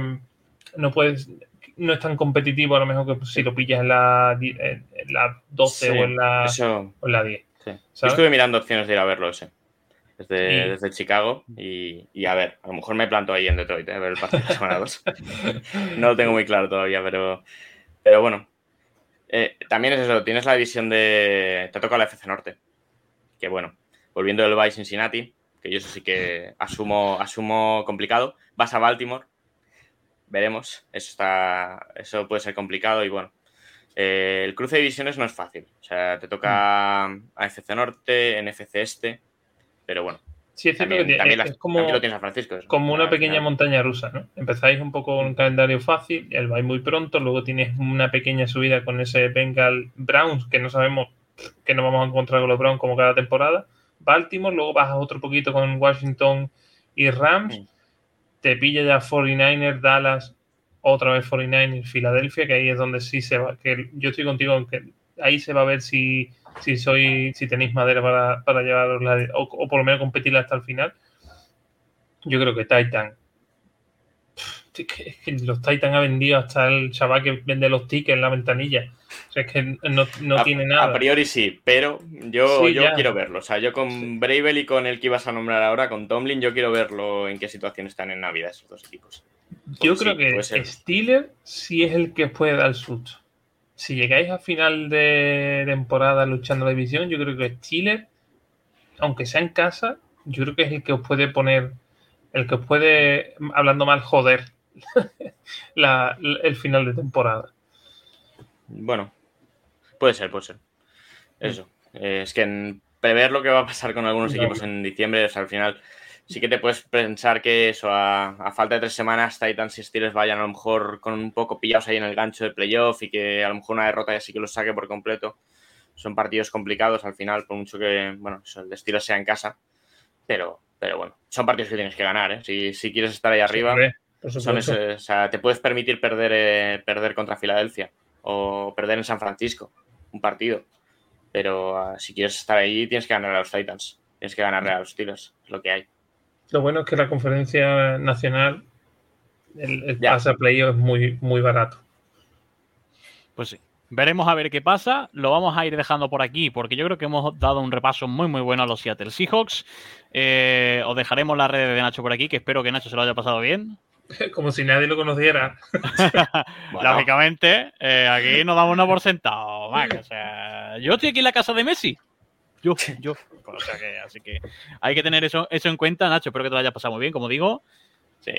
No puedes. No es tan competitivo a lo mejor que si lo pillas en la, en la 12 o, en la, o en la 10. Yo estuve mirando opciones de ir a verlo ese. Desde, desde Chicago y, y, a ver, a lo mejor me planto ahí en Detroit, ¿eh? a ver el partido de semana 2. no lo tengo muy claro todavía, pero, pero bueno. Eh, también es eso, tienes la división de. Te toca la FC Norte. Que bueno, volviendo del Bay Cincinnati, que yo eso sí que asumo, asumo complicado. Vas a Baltimore, veremos. Eso, está, eso puede ser complicado y bueno. Eh, el cruce de divisiones no es fácil. O sea, te toca a FC Norte, NFC Este, pero bueno. Sí, es cierto que es como, Francisco, como una pequeña montaña rusa, ¿no? Empezáis un poco con un calendario fácil, el vais muy pronto, luego tienes una pequeña subida con ese Bengal Browns, que no sabemos que no vamos a encontrar con los Browns como cada temporada, Baltimore, luego bajas otro poquito con Washington y Rams, te pilla ya 49ers, Dallas, otra vez 49ers, Filadelfia, que ahí es donde sí se va, que yo estoy contigo, aunque ahí se va a ver si, si soy, si tenéis madera para, para llevaros o, o, por lo menos competirla hasta el final. Yo creo que Titan. los Titan ha vendido hasta el chaval que vende los tickets en la ventanilla. O sea, es que no, tiene nada. A priori sí, pero yo, yo quiero verlo. O sea, yo con Bravel y con el que ibas a nombrar ahora, con Tomlin, yo quiero verlo en qué situación están en Navidad esos dos equipos. yo creo que Steeler sí es el que puede dar el susto. si llegáis a final de temporada luchando la división, yo creo que Chile, aunque sea en casa, yo creo que es el que os puede poner, el que os puede, hablando mal, joder el final de temporada. Bueno, puede ser, puede ser. Eso. Eh, es que en prever lo que va a pasar con algunos equipos en diciembre, al final sí que te puedes pensar que eso, a, falta de tres semanas, Titans y Steelers vayan a lo mejor con un poco pillados ahí en el gancho de playoff y que a lo mejor una derrota ya sí que los saque por completo. Son partidos complicados al final, por mucho que, bueno, el de Steelers sea en casa, pero, pero bueno, son partidos que tienes que ganar, ¿eh? Si, quieres estar ahí arriba, son o sea, te puedes permitir perder, eh, perder contra Filadelfia o perder en San Francisco, un partido. Pero ah, si quieres estar ahí, tienes que ganar a los Titans, tienes que ganarle a los Steelers, es lo que hay. Lo bueno es que la conferencia nacional, el, el pase a playoff es muy, muy barato. Pues sí. Veremos a ver qué pasa. Lo vamos a ir dejando por aquí porque yo creo que hemos dado un repaso muy muy bueno a los Seattle Seahawks. Eh, os dejaremos las redes de Nacho por aquí, que espero que Nacho se lo haya pasado bien. Como si nadie lo conociera. Lógicamente, eh, aquí nos damos una por sentado. O sea, yo estoy aquí en la casa de Messi. Yo, yo. O sea que, así que hay que tener eso, eso en cuenta, Nacho. Espero que te lo hayas pasado muy bien, como digo. Sí,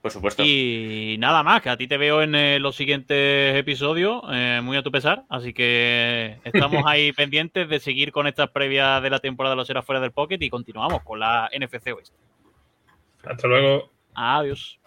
por supuesto. Y nada más, que a ti te veo en eh, los siguientes episodios, eh, muy a tu pesar. Así que estamos ahí pendientes de seguir con estas previas de la temporada de los Eras fuera del Pocket y continuamos con la NFC West. Hasta luego. Adiós.